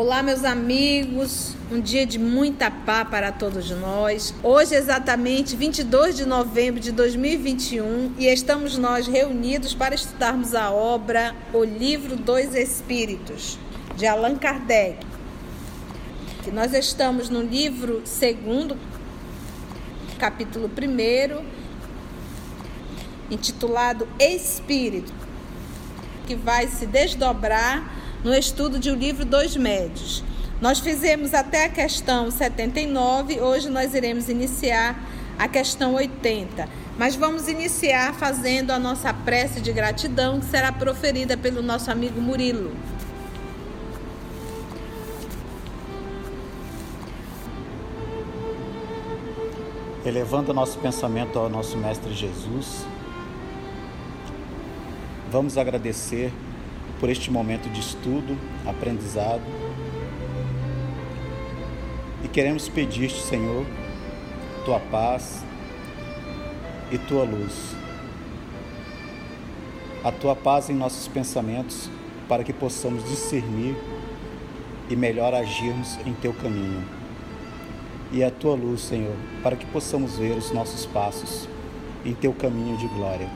Olá, meus amigos. Um dia de muita paz para todos nós. Hoje, exatamente 22 de novembro de 2021, e estamos nós reunidos para estudarmos a obra O Livro dos Espíritos, de Allan Kardec. Nós estamos no livro segundo, capítulo 1, intitulado Espírito, que vai se desdobrar no estudo de O Livro dos Médios. Nós fizemos até a questão 79, hoje nós iremos iniciar a questão 80. Mas vamos iniciar fazendo a nossa prece de gratidão, que será proferida pelo nosso amigo Murilo. Elevando nosso pensamento ao nosso Mestre Jesus, vamos agradecer por este momento de estudo, aprendizado. E queremos pedir-te, Senhor, tua paz e tua luz. A tua paz em nossos pensamentos para que possamos discernir e melhor agirmos em teu caminho. E a tua luz, Senhor, para que possamos ver os nossos passos em teu caminho de glória.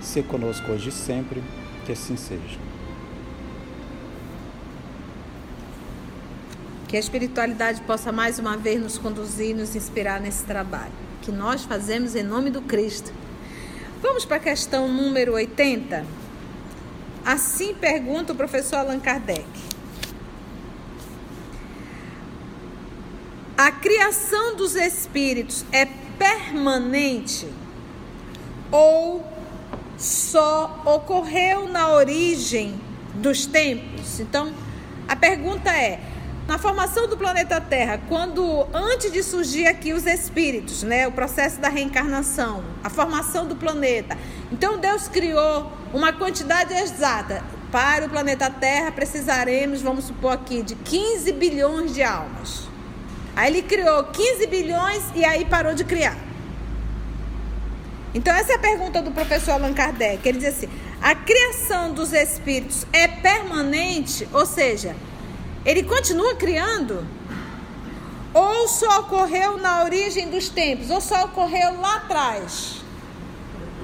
Se conosco hoje e sempre que assim seja. Que a espiritualidade possa mais uma vez nos conduzir nos inspirar nesse trabalho que nós fazemos em nome do Cristo. Vamos para a questão número 80? Assim pergunta o professor Allan Kardec. A criação dos espíritos é permanente ou só ocorreu na origem dos tempos. Então, a pergunta é: na formação do planeta Terra, quando antes de surgir aqui os espíritos, né, o processo da reencarnação, a formação do planeta. Então Deus criou uma quantidade exata. Para o planeta Terra precisaremos, vamos supor aqui, de 15 bilhões de almas. Aí ele criou 15 bilhões e aí parou de criar. Então, essa é a pergunta do professor Allan Kardec. Ele diz assim: a criação dos espíritos é permanente, ou seja, ele continua criando? Ou só ocorreu na origem dos tempos, ou só ocorreu lá atrás,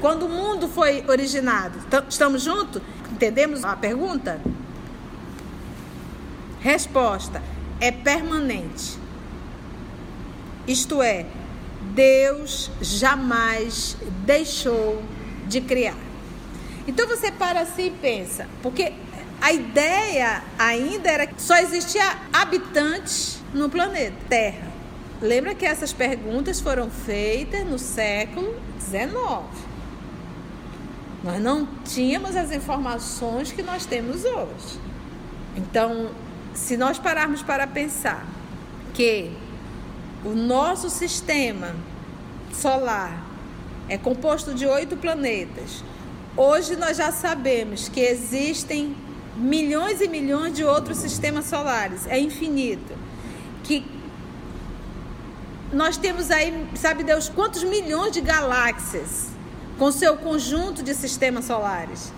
quando o mundo foi originado? Estamos juntos? Entendemos a pergunta? Resposta: é permanente. Isto é, Deus jamais deixou de criar. Então você para assim e pensa, porque a ideia ainda era que só existia habitantes no planeta Terra. Lembra que essas perguntas foram feitas no século XIX. Nós não tínhamos as informações que nós temos hoje. Então, se nós pararmos para pensar que o nosso sistema solar é composto de oito planetas. Hoje nós já sabemos que existem milhões e milhões de outros sistemas solares, é infinito. Que nós temos aí, sabe Deus, quantos milhões de galáxias com seu conjunto de sistemas solares.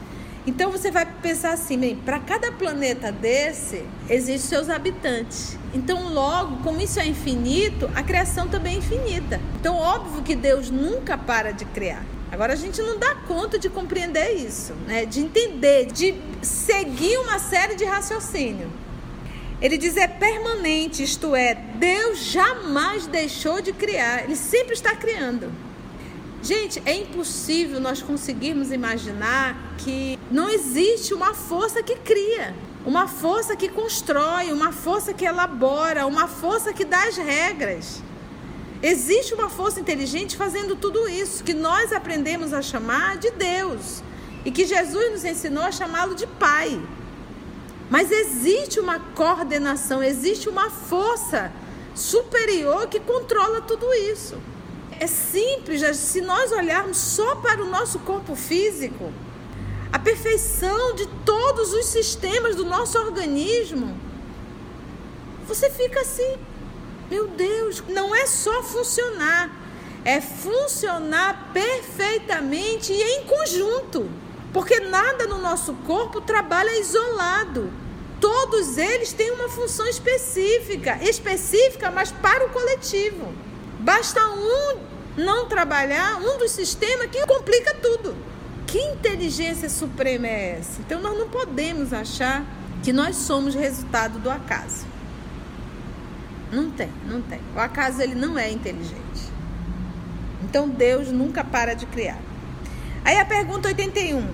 Então você vai pensar assim, para cada planeta desse existem seus habitantes. Então, logo, como isso é infinito, a criação também é infinita. Então, óbvio que Deus nunca para de criar. Agora a gente não dá conta de compreender isso, né? De entender, de seguir uma série de raciocínio. Ele diz é permanente, isto é, Deus jamais deixou de criar, ele sempre está criando. Gente, é impossível nós conseguirmos imaginar que não existe uma força que cria, uma força que constrói, uma força que elabora, uma força que dá as regras. Existe uma força inteligente fazendo tudo isso, que nós aprendemos a chamar de Deus e que Jesus nos ensinou a chamá-lo de Pai. Mas existe uma coordenação, existe uma força superior que controla tudo isso. É simples, se nós olharmos só para o nosso corpo físico, a perfeição de todos os sistemas do nosso organismo, você fica assim, meu Deus, não é só funcionar, é funcionar perfeitamente e em conjunto, porque nada no nosso corpo trabalha isolado. todos eles têm uma função específica, específica, mas para o coletivo. Basta um não trabalhar, um dos sistemas que complica tudo. Que inteligência suprema é essa? Então nós não podemos achar que nós somos resultado do acaso. Não tem, não tem. O acaso ele não é inteligente. Então Deus nunca para de criar. Aí a pergunta 81.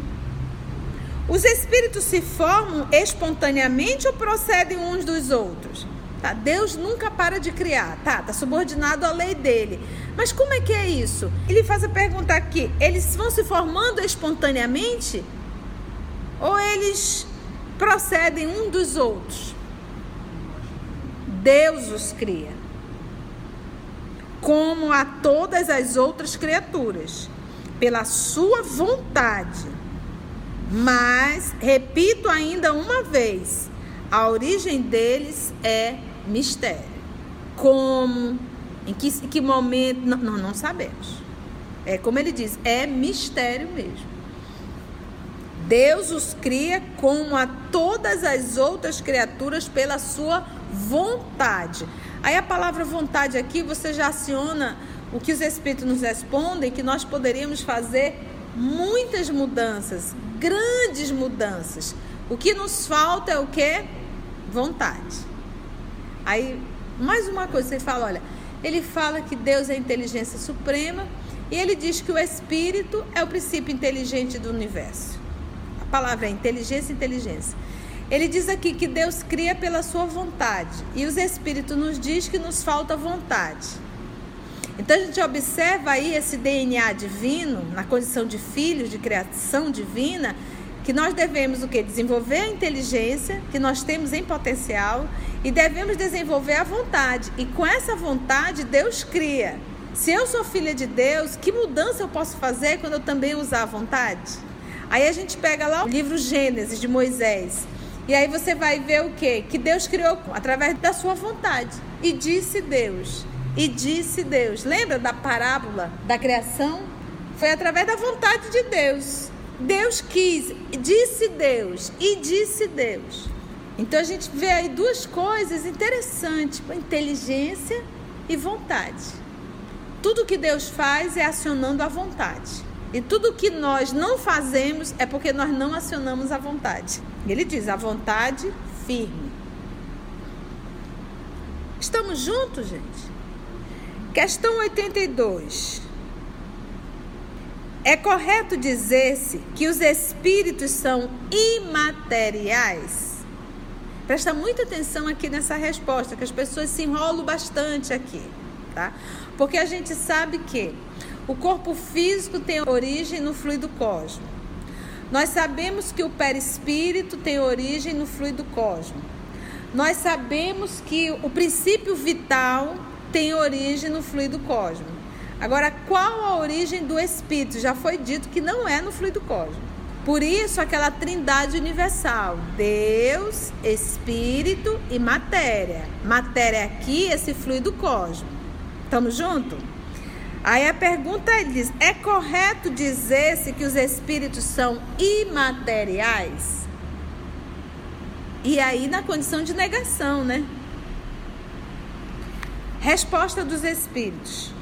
Os espíritos se formam espontaneamente ou procedem uns dos outros? Tá? Deus nunca para de criar, tá? Tá subordinado à lei dele. Mas como é que é isso? Ele faz a pergunta aqui: eles vão se formando espontaneamente ou eles procedem um dos outros? Deus os cria, como a todas as outras criaturas, pela sua vontade. Mas, repito ainda uma vez, a origem deles é mistério. Como, em que, em que momento, não, não, não sabemos. É como ele diz, é mistério mesmo. Deus os cria como a todas as outras criaturas pela sua vontade. Aí a palavra vontade aqui você já aciona o que os Espíritos nos respondem, que nós poderíamos fazer muitas mudanças, grandes mudanças. O que nos falta é o que? Vontade. Aí, mais uma coisa, você fala, olha, ele fala que Deus é a inteligência suprema e ele diz que o Espírito é o princípio inteligente do universo. A palavra é inteligência, inteligência. Ele diz aqui que Deus cria pela sua vontade e os Espíritos nos diz que nos falta vontade. Então a gente observa aí esse DNA divino, na condição de filhos, de criação divina, que nós devemos o que? Desenvolver a inteligência que nós temos em potencial e devemos desenvolver a vontade. E com essa vontade Deus cria. Se eu sou filha de Deus, que mudança eu posso fazer quando eu também usar a vontade? Aí a gente pega lá o livro Gênesis de Moisés. E aí você vai ver o que? Que Deus criou através da sua vontade. E disse Deus. E disse Deus. Lembra da parábola da criação? Foi através da vontade de Deus. Deus quis, disse Deus e disse Deus. Então a gente vê aí duas coisas interessantes: inteligência e vontade. Tudo que Deus faz é acionando a vontade. E tudo que nós não fazemos é porque nós não acionamos a vontade. Ele diz: a vontade firme. Estamos juntos, gente? Questão 82. É correto dizer-se que os espíritos são imateriais? Presta muita atenção aqui nessa resposta, que as pessoas se enrolam bastante aqui, tá? Porque a gente sabe que o corpo físico tem origem no fluido cósmico. Nós sabemos que o perispírito tem origem no fluido cósmico. Nós sabemos que o princípio vital tem origem no fluido cósmico. Agora, qual a origem do espírito? Já foi dito que não é no fluido cósmico. Por isso, aquela trindade universal: Deus, Espírito e matéria. Matéria aqui, esse fluido cósmico. Estamos juntos? Aí a pergunta ele diz: é correto dizer-se que os espíritos são imateriais? E aí na condição de negação, né? Resposta dos espíritos: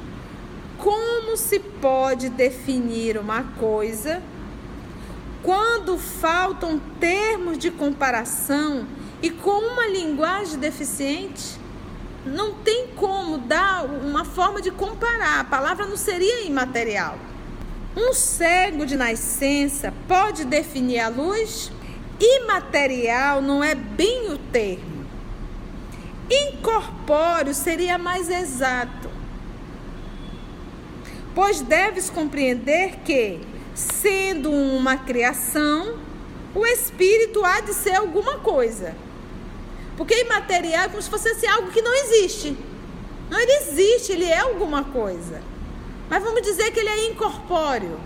Como se pode definir uma coisa quando faltam termos de comparação e com uma linguagem deficiente? não tem como dar uma forma de comparar. A palavra não seria imaterial. Um cego de nascença pode definir a luz? Imaterial não é bem o termo. Incorpóreo seria mais exato. Pois deves compreender que, sendo uma criação, o espírito há de ser alguma coisa. Porque imaterial é como se fosse assim, algo que não existe. Não, ele existe, ele é alguma coisa. Mas vamos dizer que ele é incorpóreo.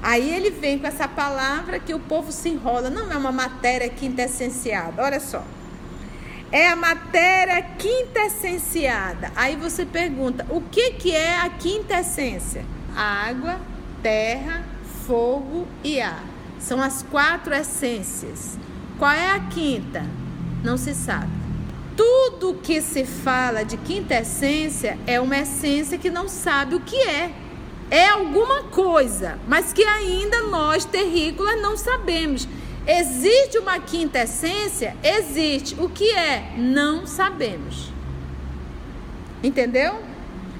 Aí ele vem com essa palavra que o povo se enrola. Não é uma matéria quintessenciada. Olha só. É a matéria quintessenciada. Aí você pergunta: o que, que é a quintessência? Água, terra, fogo e ar. São as quatro essências. Qual é a quinta? Não se sabe. Tudo que se fala de quinta essência é uma essência que não sabe o que é. É alguma coisa, mas que ainda nós, terrícolas, não sabemos. Existe uma quinta essência? Existe. O que é? Não sabemos. Entendeu?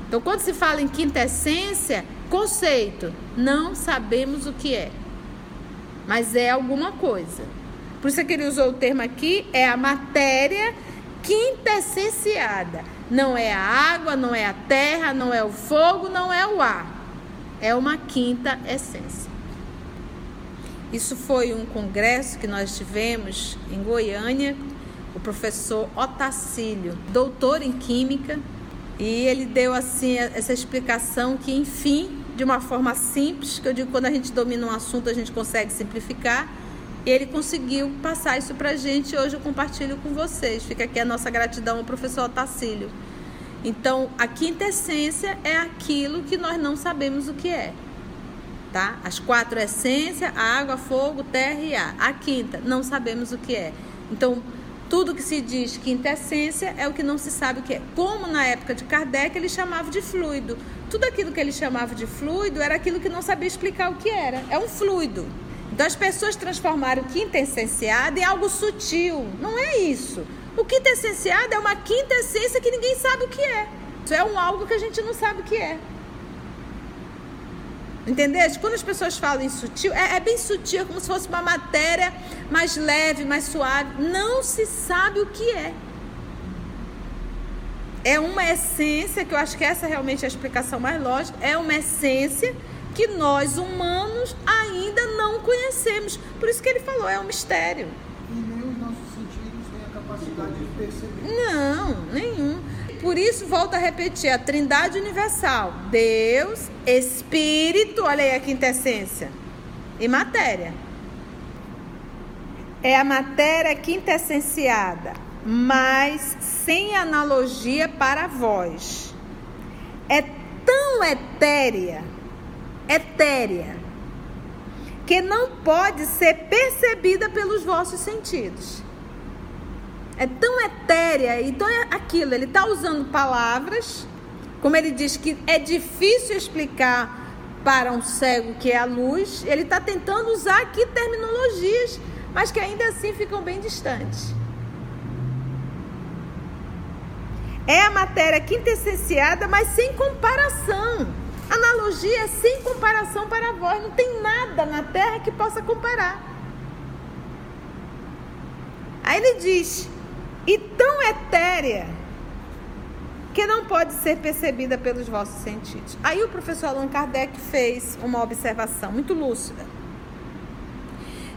Então, quando se fala em quinta essência, conceito, não sabemos o que é. Mas é alguma coisa. Por isso que ele usou o termo aqui, é a matéria quintessenciada. Não é a água, não é a terra, não é o fogo, não é o ar. É uma quinta essência. Isso foi um congresso que nós tivemos em Goiânia, o professor Otacílio, doutor em Química, e ele deu assim essa explicação que, enfim, de uma forma simples, que eu digo quando a gente domina um assunto a gente consegue simplificar, e ele conseguiu passar isso para a gente hoje eu compartilho com vocês. Fica aqui a nossa gratidão ao professor Otacílio. Então, a quinta essência é aquilo que nós não sabemos o que é tá? As quatro essências, água, fogo, terra e ar. A quinta, não sabemos o que é. Então, tudo que se diz quinta essência é o que não se sabe o que é. Como na época de Kardec ele chamava de fluido. Tudo aquilo que ele chamava de fluido era aquilo que não sabia explicar o que era. É um fluido. Então as pessoas transformaram quinta essenciada em algo sutil. Não é isso. O quinta essenciada é uma quinta essência que ninguém sabe o que é. Isso é um algo que a gente não sabe o que é. Entendeu? Quando as pessoas falam em sutil, é, é, bem sutil, como se fosse uma matéria mais leve, mais suave. Não se sabe o que é. É uma essência, que eu acho que essa realmente é a explicação mais lógica, é uma essência que nós humanos ainda não conhecemos. Por isso que ele falou, é um mistério. E nem os nossos sentidos têm a capacidade de perceber. Não, nenhum. Por isso, volto a repetir, a trindade universal. Deus, Espírito, olha aí a quintessência, e matéria. É a matéria quintessenciada, mas sem analogia para vós. É tão etérea, etérea, que não pode ser percebida pelos vossos sentidos é tão etérea, então é aquilo, ele está usando palavras, como ele diz que é difícil explicar para um cego que é a luz, ele está tentando usar aqui terminologias, mas que ainda assim ficam bem distantes. É a matéria quintessenciada, mas sem comparação. Analogia é sem comparação para vós. Não tem nada na Terra que possa comparar. Aí ele diz: e tão etérea que não pode ser percebida pelos vossos sentidos. Aí o professor Allan Kardec fez uma observação muito lúcida.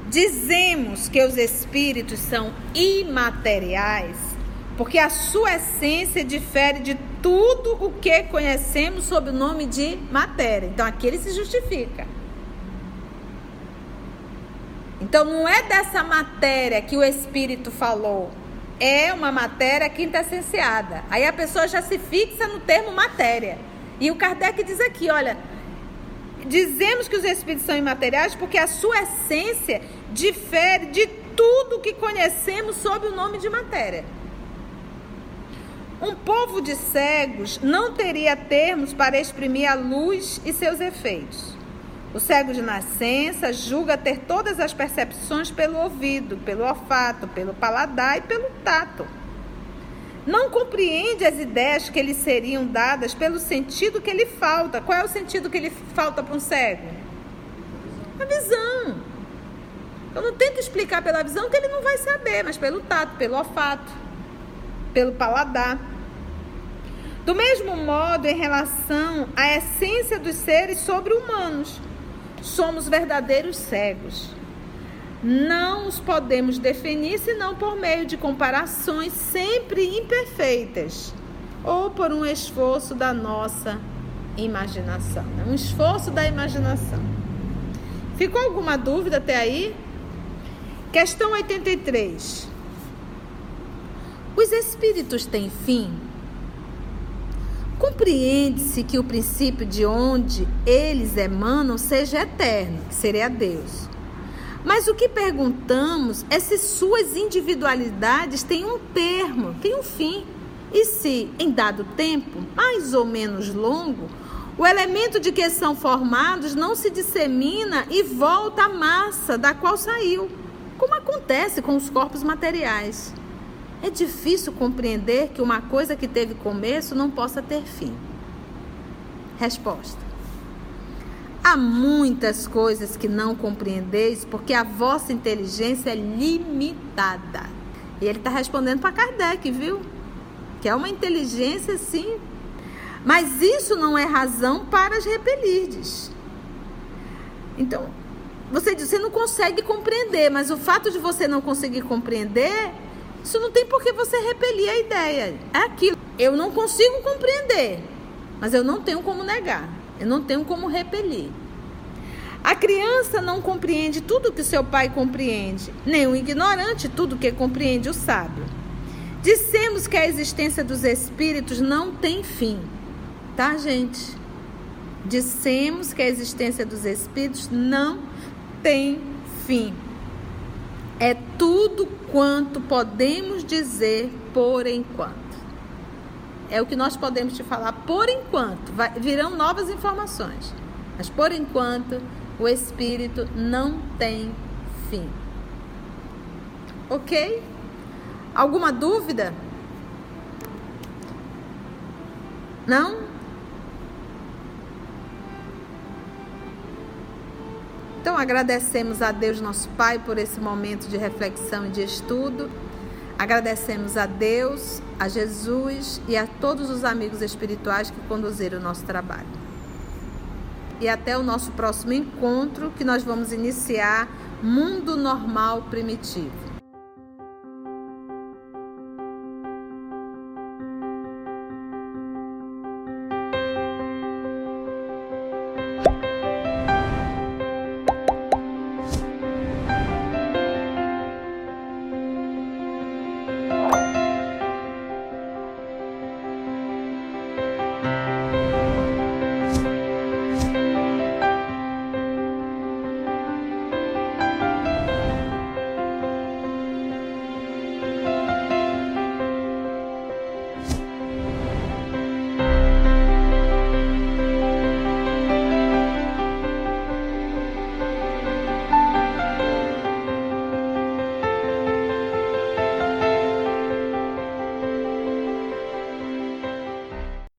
Dizemos que os espíritos são imateriais porque a sua essência difere de tudo o que conhecemos sob o nome de matéria. Então aqui ele se justifica. Então não é dessa matéria que o espírito falou é uma matéria quintessenciada. Aí a pessoa já se fixa no termo matéria. E o Kardec diz aqui, olha, dizemos que os espíritos são imateriais porque a sua essência difere de tudo que conhecemos sob o nome de matéria. Um povo de cegos não teria termos para exprimir a luz e seus efeitos. O cego de nascença julga ter todas as percepções pelo ouvido, pelo olfato, pelo paladar e pelo tato. Não compreende as ideias que lhe seriam dadas pelo sentido que lhe falta. Qual é o sentido que lhe falta para um cego? A visão. Eu não tento explicar pela visão que ele não vai saber, mas pelo tato, pelo olfato, pelo paladar. Do mesmo modo, em relação à essência dos seres sobre-humanos somos verdadeiros cegos. Não os podemos definir senão por meio de comparações sempre imperfeitas ou por um esforço da nossa imaginação. Né? Um esforço da imaginação. Ficou alguma dúvida até aí? Questão 83. Os espíritos têm fim? Compreende-se que o princípio de onde eles emanam seja eterno, que seria Deus. Mas o que perguntamos é se suas individualidades têm um termo, têm um fim. E se, em dado tempo, mais ou menos longo, o elemento de que são formados não se dissemina e volta à massa da qual saiu, como acontece com os corpos materiais. É difícil compreender que uma coisa que teve começo não possa ter fim. Resposta: Há muitas coisas que não compreendeis porque a vossa inteligência é limitada. E ele está respondendo para Kardec, viu? Que é uma inteligência, sim. Mas isso não é razão para as repelirdes. Então, você diz, você não consegue compreender, mas o fato de você não conseguir compreender, isso não tem por que você repelir a ideia. É aquilo. Eu não consigo compreender, mas eu não tenho como negar. Eu não tenho como repelir. A criança não compreende tudo que seu pai compreende, nem o ignorante tudo que compreende o sábio. Dissemos que a existência dos espíritos não tem fim, tá, gente? Dissemos que a existência dos espíritos não tem fim. É tudo quanto podemos dizer por enquanto. É o que nós podemos te falar por enquanto. Vai, virão novas informações. Mas por enquanto, o espírito não tem fim. Ok? Alguma dúvida? Não? Então agradecemos a Deus, nosso Pai, por esse momento de reflexão e de estudo. Agradecemos a Deus, a Jesus e a todos os amigos espirituais que conduziram o nosso trabalho. E até o nosso próximo encontro, que nós vamos iniciar Mundo Normal Primitivo.